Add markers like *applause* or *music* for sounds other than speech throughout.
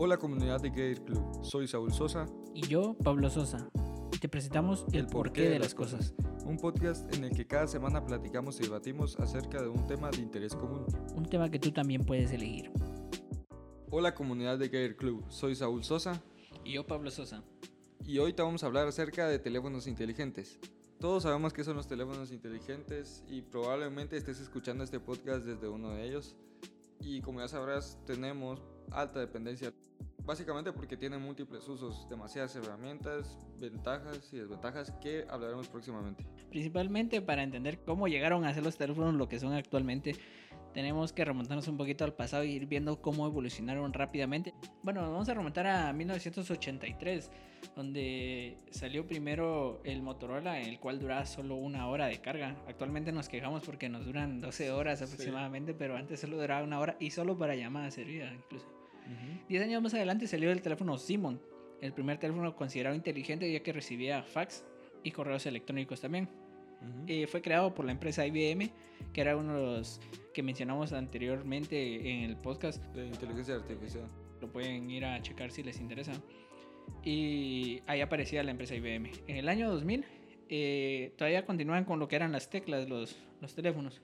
Hola comunidad de Gator Club, soy Saúl Sosa. Y yo, Pablo Sosa. Y te presentamos El, porqué, de las cosas. Un podcast en el que cada semana platicamos y debatimos acerca de un tema de interés común. Un tema que tú también puedes elegir. Hola comunidad de Gator Club, soy Saúl Sosa. Y yo, Pablo Sosa. Y hoy te vamos a hablar acerca de teléfonos inteligentes. Todos sabemos qué son los teléfonos inteligentes y probablemente estés escuchando este podcast desde uno de ellos. Y como ya sabrás, tenemos alta dependencia. Básicamente porque tiene múltiples usos, demasiadas herramientas, ventajas y desventajas que hablaremos próximamente. Principalmente para entender cómo llegaron a ser los teléfonos lo que son actualmente tenemos que remontarnos un poquito al pasado y ir viendo cómo evolucionaron rápidamente. Bueno, vamos a remontar a 1983, donde salió primero el Motorola, el cual duraba solo una hora de carga. Actualmente nos quejamos porque nos duran 12 horas aproximadamente, pero antes solo duraba una hora y solo para llamadas servía incluso. 10 años más adelante salió el teléfono Simon, el primer teléfono considerado inteligente ya que recibía fax y correos electrónicos también. Eh, fue creado por la empresa IBM, que era uno de los que mencionamos anteriormente en el podcast. De inteligencia artificial. Lo pueden ir a checar si les interesa. Y ahí aparecía la empresa IBM. En el año 2000 eh, todavía continuaban con lo que eran las teclas, los, los teléfonos.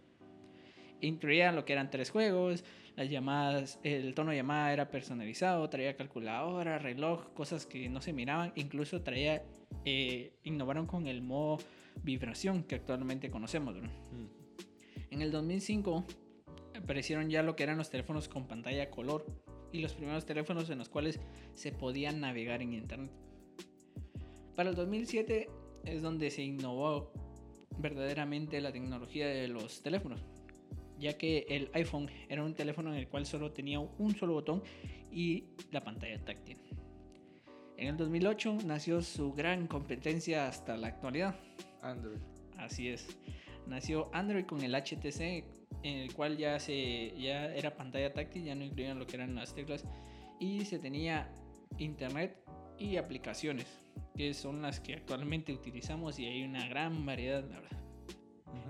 Incluían lo que eran tres juegos, las llamadas, el tono de llamada era personalizado, traía calculadora, reloj, cosas que no se miraban, incluso traía, eh, innovaron con el modo vibración que actualmente conocemos. Mm. En el 2005 aparecieron ya lo que eran los teléfonos con pantalla color y los primeros teléfonos en los cuales se podía navegar en internet. Para el 2007 es donde se innovó verdaderamente la tecnología de los teléfonos, ya que el iPhone era un teléfono en el cual solo tenía un solo botón y la pantalla táctil. En el 2008 nació su gran competencia hasta la actualidad, Android. Así es. Nació Android con el HTC, en el cual ya, se, ya era pantalla táctil, ya no incluían lo que eran las teclas. Y se tenía internet y aplicaciones, que son las que actualmente utilizamos y hay una gran variedad, la verdad.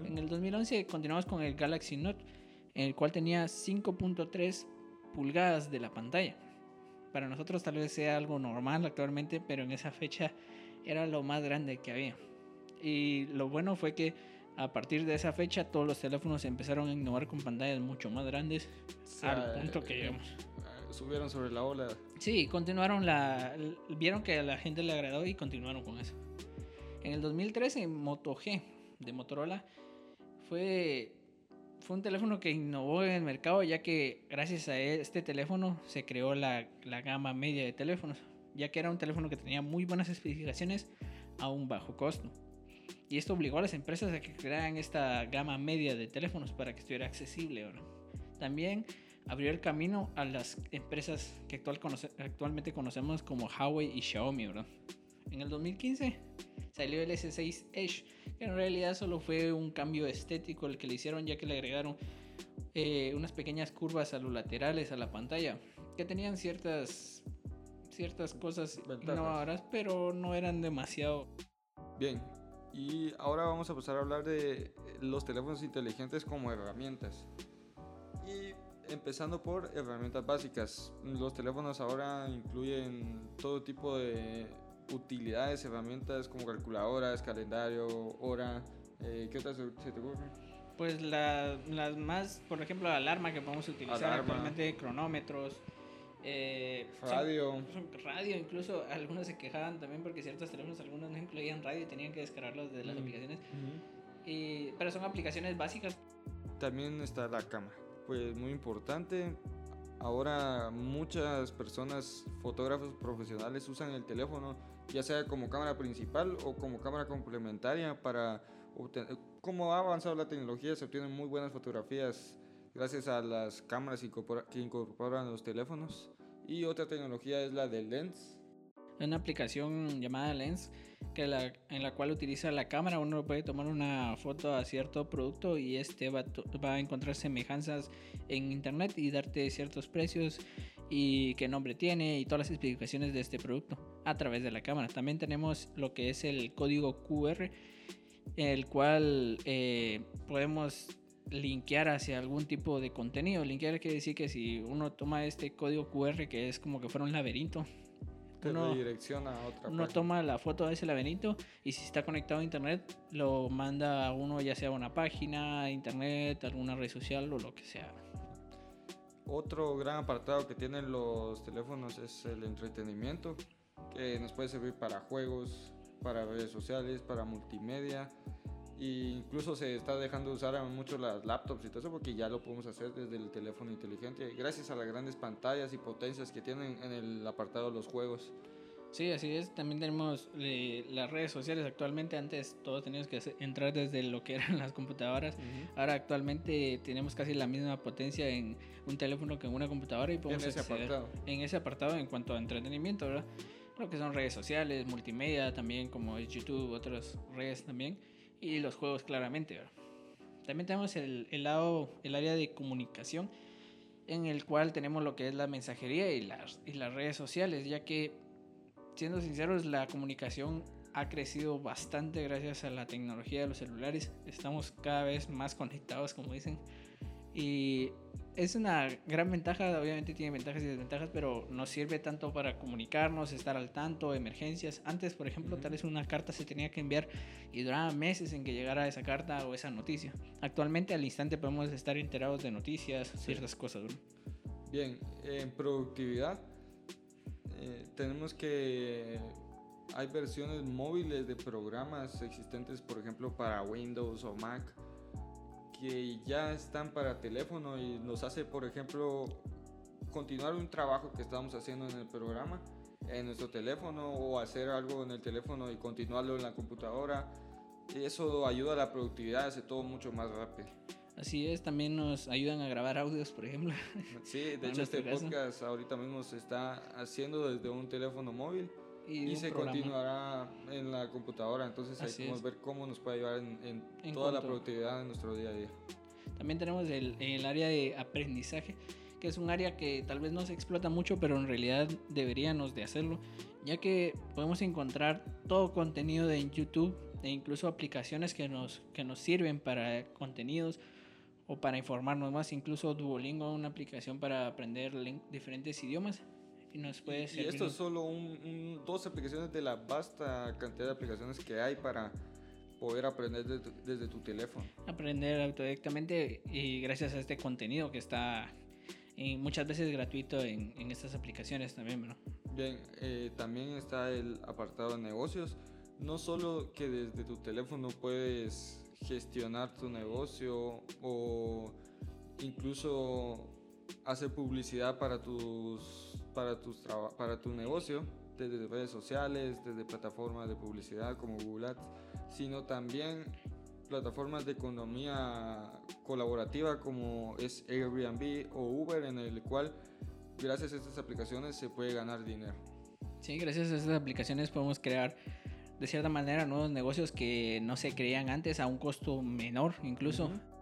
En el 2011 continuamos con el Galaxy Note, en el cual tenía 5.3 pulgadas de la pantalla. Para nosotros tal vez sea algo normal actualmente, pero en esa fecha era lo más grande que había. Y lo bueno fue que a partir de esa fecha todos los teléfonos empezaron a innovar con pantallas mucho más grandes al punto que llegamos. Eh, subieron sobre la ola. Sí, continuaron la... Vieron que a la gente le agradó y continuaron con eso. En el 2013 Moto G de Motorola fue, fue un teléfono que innovó en el mercado ya que gracias a este teléfono se creó la, la gama media de teléfonos, ya que era un teléfono que tenía muy buenas especificaciones a un bajo costo. Y esto obligó a las empresas a que crearan esta gama media de teléfonos para que estuviera accesible. También abrió el camino a las empresas que actual actualmente conocemos como Huawei y Xiaomi. En el 2015 salió el S6 Edge, que en realidad solo fue un cambio estético el que le hicieron ya que le agregaron eh, unas pequeñas curvas a los laterales a la pantalla que tenían ciertas ciertas cosas innovadoras pero no eran demasiado bien y ahora vamos a pasar a hablar de los teléfonos inteligentes como herramientas. Y empezando por herramientas básicas. Los teléfonos ahora incluyen todo tipo de utilidades, herramientas como calculadoras, calendario, hora. Eh, ¿Qué otras se te ocurren? Pues las más, por ejemplo, la alarma que podemos utilizar actualmente, cronómetros, eh, radio. radio, incluso algunos se quejaban también porque ciertos teléfonos, algunos no incluían radio y tenían que descargarlos de las aplicaciones. y, pero son aplicaciones básicas. También está la cámara, pues muy importante. Ahora muchas personas, fotógrafos profesionales, usan el teléfono ya sea como cámara principal o como cámara complementaria para obtener... Como ha avanzado la tecnología, se obtienen muy buenas fotografías gracias a las cámaras que incorporan los teléfonos. Y otra tecnología es la de Lens. Una aplicación llamada Lens que la, en la cual utiliza la cámara. Uno puede tomar una foto a cierto producto y este va, a encontrar semejanzas en internet y darte ciertos precios y qué nombre tiene y todas las especificaciones de este producto a través de la cámara. También tenemos lo que es el código QR, el cual eh, podemos linkear hacia algún tipo de contenido. Linkear quiere decir que si uno toma este código QR que es como que fuera un laberinto, Te uno- redirecciona a otra uno página. toma la foto de ese laberinto y si está conectado a internet lo manda a uno ya sea a una página, internet, alguna red social o lo que sea. Otro gran apartado que tienen los teléfonos es el entretenimiento, que nos puede servir para juegos, para redes sociales, para multimedia. E incluso se está dejando de usar mucho las laptops y todo eso porque ya lo podemos hacer desde el teléfono inteligente gracias a las grandes pantallas y potencias que tienen en el apartado de los juegos. Sí, así es. También tenemos eh, las redes sociales actualmente. Antes todos teníamos que hacer- entrar desde lo que eran las computadoras. Ahora actualmente tenemos casi la misma potencia en un teléfono que en una computadora y En podemos ese acceder apartado. en ese apartado en cuanto a entretenimiento, ¿verdad? Lo que son redes sociales, multimedia también, como es YouTube, otras redes también, y los juegos claramente, ¿verdad? También tenemos el, el lado, el área de comunicación, en el cual tenemos lo que es la mensajería y las, y las redes sociales, ya que, siendo sinceros, la comunicación ha crecido bastante gracias a la tecnología de los celulares. Estamos cada vez más conectados, como dicen. Y es una gran ventaja, obviamente tiene ventajas y desventajas, pero nos sirve tanto para comunicarnos, estar al tanto, emergencias. Antes, por ejemplo, tal vez una carta se tenía que enviar y duraba meses en que llegara esa carta o esa noticia. Actualmente al instante podemos estar enterados de noticias, ciertas cosas. ¿no? Bien, en productividad eh, tenemos que hay versiones móviles de programas existentes, por ejemplo, para Windows o Mac, que ya están para teléfono y nos hace, por ejemplo, continuar un trabajo que estábamos haciendo en el programa en nuestro teléfono o hacer algo en el teléfono y continuarlo en la computadora. Eso ayuda a la productividad, hace todo mucho más rápido. Así es, también nos ayudan a grabar audios, por ejemplo. Sí, de *laughs* hecho este caso. podcast ahorita mismo se está haciendo desde un teléfono móvil Y, y, se programa. continuará en la computadora, entonces ahí Así podemos es. ver cómo nos puede ayudar en, en En toda la productividad de nuestro día a día. También tenemos el, el área de aprendizaje, que es un área que tal vez no se explota mucho, pero en realidad deberíamos de hacerlo, ya que podemos encontrar todo contenido de YouTube e incluso aplicaciones que nos, que nos sirven para contenidos o para informarnos más. Incluso Duolingo, una aplicación para aprender diferentes idiomas y nos puede Y, y servir. esto es solo un- un- dos aplicaciones de la vasta cantidad de aplicaciones que hay para poder aprender de tu- desde tu teléfono. aprender autodidactamente y gracias a este contenido que está eh, muchas veces gratuito en, en estas aplicaciones también, ¿no? Bien, eh, también está el apartado de negocios. No solo que desde tu teléfono puedes gestionar tu negocio o incluso hacer publicidad para tus para tus para tu negocio desde redes sociales, desde plataformas de publicidad como Google Ads, sino también plataformas de economía colaborativa como es Airbnb o Uber en el cual gracias a estas aplicaciones se puede ganar dinero. Sí, gracias a estas aplicaciones podemos crear de cierta manera nuevos negocios que no se creían antes a un costo menor incluso. Ujú.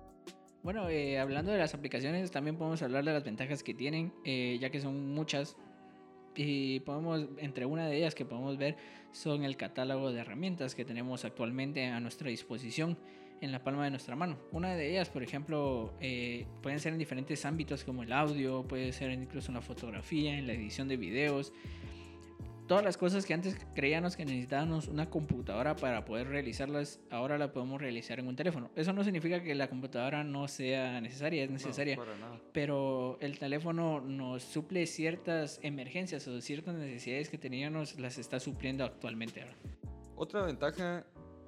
Bueno, eh, hablando de las aplicaciones, también podemos hablar de las ventajas que tienen, eh, ya que son muchas. Y podemos, entre una de ellas que podemos ver, son el catálogo de herramientas que tenemos actualmente a nuestra disposición en la palma de nuestra mano. Una de ellas, por ejemplo, eh, pueden ser en diferentes ámbitos como el audio, puede ser incluso en la fotografía, en la edición de videos. Todas las cosas que antes creíamos que necesitábamos una computadora para poder realizarlas, ahora la podemos realizar en un teléfono. Eso no significa que la computadora no sea necesaria, es No, necesaria para nada. pero el teléfono nos suple ciertas emergencias o ciertas necesidades que teníamos, las está supliendo actualmente ahora. Otra ventaja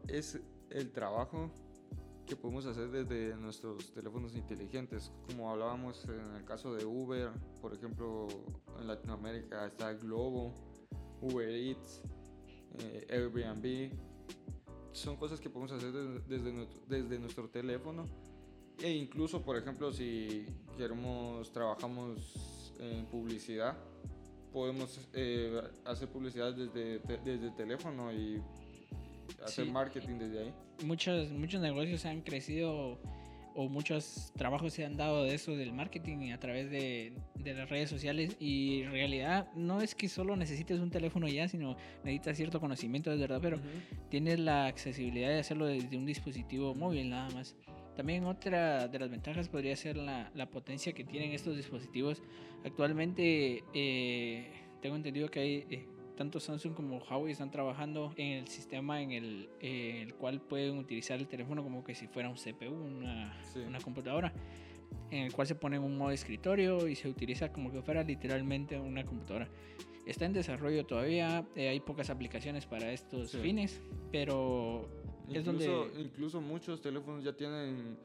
es el trabajo que podemos hacer desde nuestros teléfonos inteligentes. Como hablábamos en el caso de Uber, por ejemplo, en Latinoamérica está Globo, Uber Eats, eh, Airbnb. Son cosas que podemos hacer desde, desde nuestro, desde nuestro teléfono. E incluso, por ejemplo, si queremos, trabajamos en publicidad, podemos eh, hacer publicidad desde, desde el teléfono y hacer Sí. marketing desde ahí. Muchos, muchos negocios han crecido o muchos trabajos se han dado de eso del marketing a través de, de las redes sociales y en realidad no es que solo necesites un teléfono ya, sino necesitas cierto conocimiento, es verdad, pero tienes la accesibilidad de hacerlo desde un dispositivo móvil nada más. También otra de las ventajas podría ser la, la potencia que tienen estos dispositivos. Actualmente eh, tengo entendido que hay eh, tanto Samsung como Huawei están trabajando en el sistema en el, eh, el cual pueden utilizar el teléfono como que si fuera un CPU, una, Sí. una computadora, en el cual se pone en un modo escritorio y se utiliza como que fuera literalmente una computadora. Está en desarrollo todavía, eh, hay pocas aplicaciones para estos Sí. fines, pero es Incluso, donde... incluso muchos teléfonos ya tienen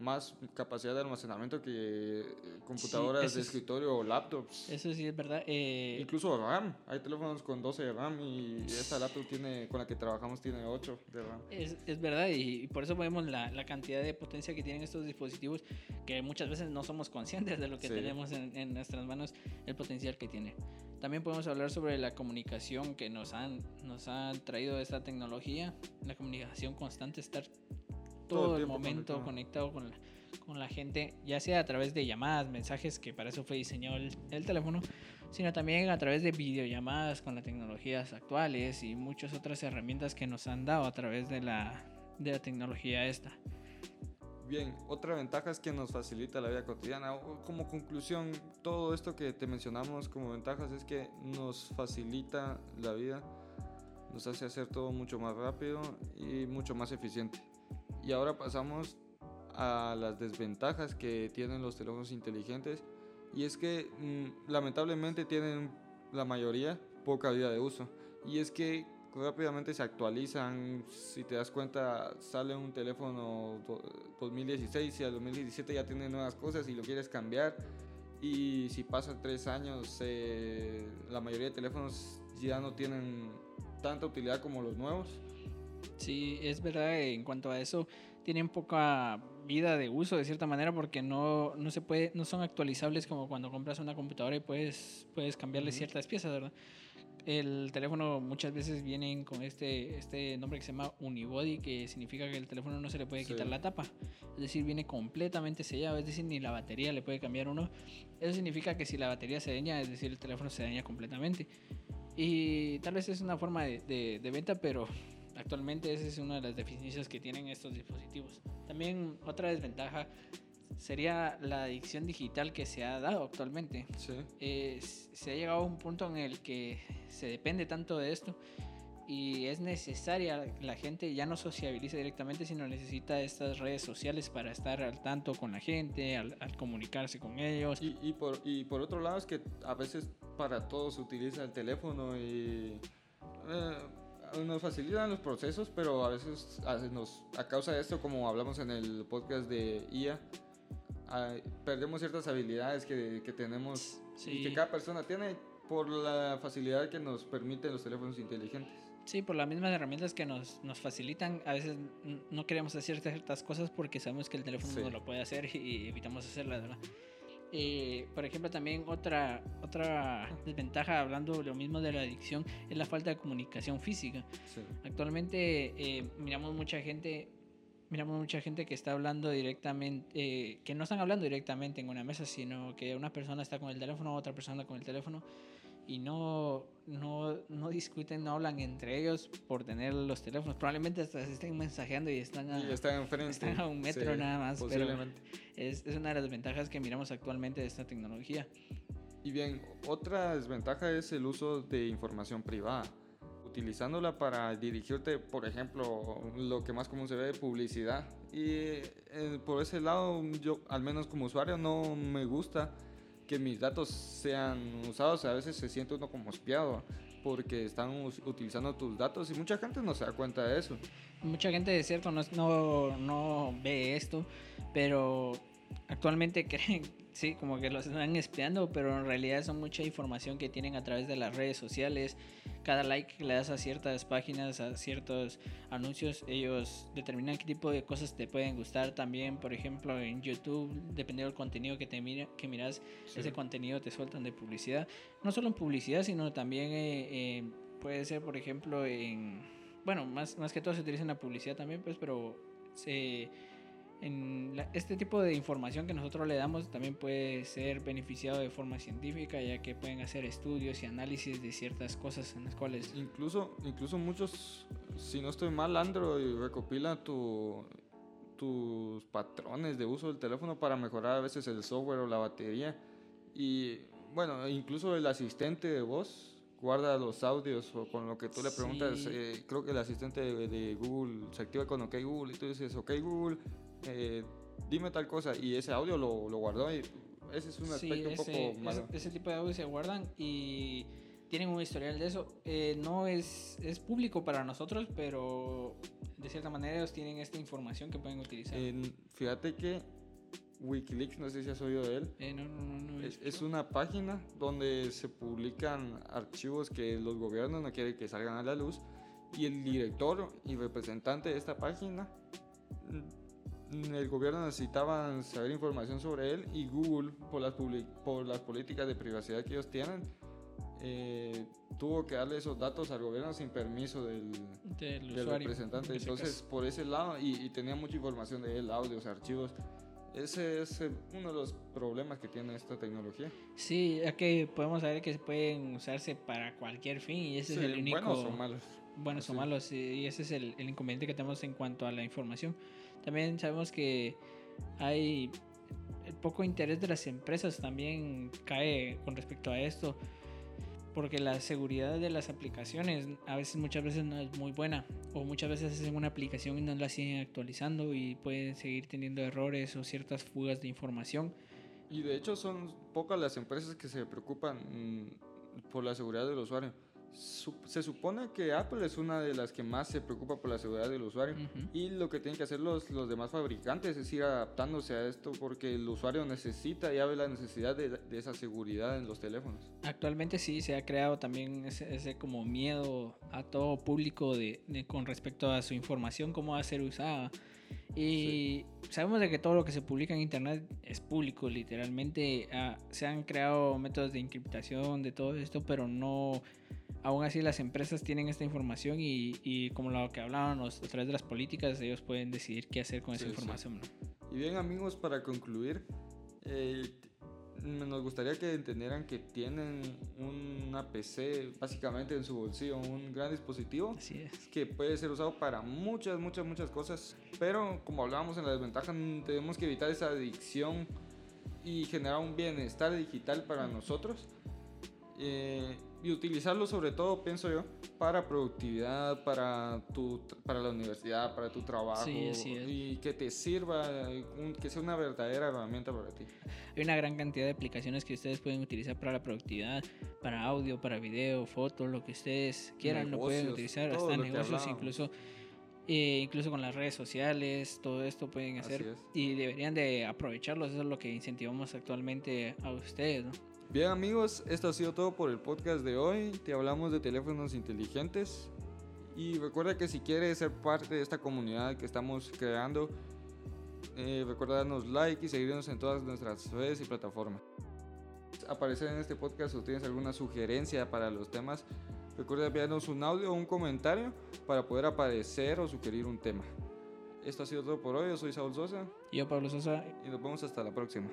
más capacidad de almacenamiento que eh, computadoras eso de es- escritorio o laptops. Eso sí es verdad. eh, Incluso RAM. Hay teléfonos con 12 de RAM y esta laptop tiene, con la que trabajamos tiene 8 de RAM. Es, es verdad y, y por eso vemos la, la cantidad de potencia que tienen estos dispositivos que muchas veces no somos conscientes de lo que Sí. tenemos en, en nuestras manos, el potencial que tiene. También podemos hablar sobre la comunicación que nos han, nos han traído esta tecnología, la comunicación constante, estar todo, Todo el el, momento conectado. con la, con la gente, ya sea a través de llamadas, mensajes, que para eso fue diseñado el, el teléfono, sino también a través de videollamadas con las tecnologías actuales y muchas otras herramientas que nos han dado a través de la, de la tecnología esta. Bien, otra ventaja es que nos facilita la vida cotidiana. Como conclusión, todo esto que te mencionamos como ventajas es que nos facilita la vida, nos hace hacer todo mucho más rápido y mucho más eficiente. Y ahora pasamos a las desventajas que tienen los teléfonos inteligentes. Y es que mm, lamentablemente tienen la mayoría poca vida de uso. Y es que rápidamente se actualizan. Si te das cuenta sale un teléfono do- 2016 y al 2017 ya tiene nuevas cosas y lo quieres cambiar. Y si pasan tres años eh, la mayoría de teléfonos ya no tienen tanta utilidad como los nuevos Sí, es verdad, en cuanto a eso, tienen poca vida de uso de cierta manera porque no, no se puede, no son actualizables como cuando compras una computadora y puedes, puedes cambiarle Ujú. ciertas piezas, ¿verdad? El teléfono muchas veces vienen con este, este nombre que se llama unibody, que significa que el teléfono no se le puede quitar Sí. la tapa. Es decir, viene completamente sellado, es decir, ni la batería le puede cambiar uno. Eso significa que si la batería se daña, es decir, el teléfono se daña completamente. Y tal vez es una forma de, de- de venta, pero actualmente esa es una de las deficiencias que tienen estos dispositivos. También otra desventaja sería la adicción digital que se ha dado actualmente. sí Eh, se ha llegado a un punto en el que se depende tanto de esto y es necesaria, la gente ya no sociabiliza directamente, sino necesita estas redes sociales para estar al tanto con la gente, al, al comunicarse con ellos. Y, y por, y por otro lado es que a veces para todo se utiliza el teléfono y eh, nos facilitan los procesos, pero a veces a, nos, a causa de esto, como hablamos en el podcast de IA, ah, perdemos ciertas habilidades que, que tenemos y Sí. que cada persona tiene por la facilidad que nos permiten los teléfonos inteligentes. Sí, por las mismas herramientas que nos, nos facilitan, a veces no queremos hacer ciertas cosas porque sabemos que el teléfono Sí. no lo puede hacer y evitamos hacerlas, ¿verdad? Eh, por ejemplo, también otra, otra desventaja, hablando lo mismo de la adicción, es la falta de comunicación física. Sí. Actualmente eh, miramos mucha gente, miramos mucha gente que está hablando directamente, eh, que no están hablando directamente en una mesa, sino que una persona está con el teléfono, otra persona con el teléfono y no, no, no discuten, no hablan entre ellos por tener los teléfonos. Probablemente hasta se estén mensajeando y están a, Y está enfrente. están a un metro sí, nada más, pero Posiblemente. es, es una de las ventajas que miramos actualmente de esta tecnología. Y bien, otra desventaja es el uso de información privada. Utilizándola para dirigirte, por ejemplo, lo que más común se ve, publicidad. Y eh, por ese lado, yo, al menos como usuario, no me gusta que mis datos sean usados. A veces se siente uno como espiado porque están utilizando tus datos y mucha gente no se da cuenta de eso. Mucha gente de cierto no, es- no, no ve esto, pero actualmente *laughs* creen, sí, como que los están espiando, pero en realidad son mucha información que tienen a través de las redes sociales. Cada like que le das a ciertas páginas, a ciertos anuncios, ellos determinan qué tipo de cosas te pueden gustar. También, por ejemplo, en YouTube, dependiendo del contenido que, te mira, que miras, Sí. ese contenido te sueltan de publicidad. No solo en publicidad, sino también eh, eh, puede ser, por ejemplo, en... Bueno, más, más que todo se utiliza en la publicidad también, pues, pero se, en la- este tipo de información que nosotros le damos también puede ser beneficiado de forma científica, ya que pueden hacer estudios y análisis de ciertas cosas en las cuales... Incluso, incluso muchos, si no estoy mal, Android recopila tu, tus patrones de uso del teléfono para mejorar a veces el software o la batería. Y bueno, incluso el asistente de voz guarda los audios o con lo que tú le preguntas. Sí. eh, creo que el asistente de, de Google se activa con OK Google y tú dices, OK Google, eh, dime tal cosa. Y ese audio lo, lo guardó y ese es un Sí, aspecto un poco malo. ese- ese tipo de audios se guardan y tienen un historial de eso. Eh, no es, es público para nosotros, pero de cierta manera ellos tienen esta información que pueden utilizar. En- fíjate que Wikileaks, no sé si has oído de él, Eh, no, no, no, no, Es, es una página donde se publican archivos que los gobiernos no quieren que salgan a la luz y el director y representante de esta página, el gobierno necesitaba saber información sobre él y Google, por las, por las políticas de privacidad que ellos tienen, eh, tuvo que darle esos datos al gobierno sin permiso del, del, del representante. en ese Entonces, por ese lado, y, y tenía mucha información de él, audios, archivos. Ese es eh, uno de los problemas que tiene esta tecnología. Sí, ya que podemos saber que pueden usarse para cualquier fin y ese Sí, es el único... buenos o malos. buenos o malos y y ese es el, el inconveniente que tenemos en cuanto a la información. También sabemos que hay poco interés de las empresas también cae con respecto a esto porque la seguridad de las aplicaciones a veces muchas veces no es muy buena o muchas veces hacen una aplicación y no la siguen actualizando y pueden seguir teniendo errores o ciertas fugas de información Y de hecho son pocas las empresas que se preocupan mm, por la seguridad del usuario. Se supone que Apple es una de las que más se preocupa por la seguridad del usuario. Ujú. Y lo que tienen que hacer los, los demás fabricantes es ir adaptándose a esto porque el usuario necesita y ve la necesidad de, de esa seguridad en los teléfonos. Actualmente sí se ha creado también ese, ese como miedo a todo público de, de- con respecto a su información, cómo va a ser usada. Y sabemos de que todo lo que se publica en internet es público, literalmente. ah, se han creado métodos de encriptación de todo esto, pero no... Aún así las empresas tienen esta información y, y como lo que hablábamos a través de las políticas, ellos pueden decidir qué hacer con esa Sí, sí. información. ¿no? Y bien amigos, para concluir, eh, nos gustaría que entendieran que tienen una PC básicamente en su bolsillo, un gran dispositivo Así es. que puede ser usado para muchas, muchas, muchas cosas. Pero como hablábamos en la desventaja, tenemos que evitar esa adicción y generar un bienestar digital para nosotros. Eh, y utilizarlo sobre todo, pienso yo, para productividad, para, tu, para la universidad, para tu trabajo. Sí, es. Y que te sirva, que sea una verdadera herramienta para ti. Hay una gran cantidad de aplicaciones que ustedes pueden utilizar para la productividad, para audio, para video, fotos, lo que ustedes quieran, lo pueden Negocios, utilizar, hasta negocios, incluso, eh, incluso con las redes sociales, todo esto pueden hacer y deberían de aprovecharlos, eso es lo que incentivamos actualmente a ustedes. ¿no? Bien amigos, esto ha sido todo por el podcast de hoy. Te hablamos de teléfonos inteligentes. Y recuerda que si quieres ser parte de esta comunidad que estamos creando, eh, recuerda darnos like y seguirnos en todas nuestras redes y plataformas. Aparecer en este podcast o tienes alguna sugerencia para los temas, recuerda enviarnos un audio o un comentario para poder aparecer o sugerir un tema. Esto ha sido todo por hoy. Yo soy Saúl Sosa Yo, Pablo Sosa, y nos vemos hasta la próxima.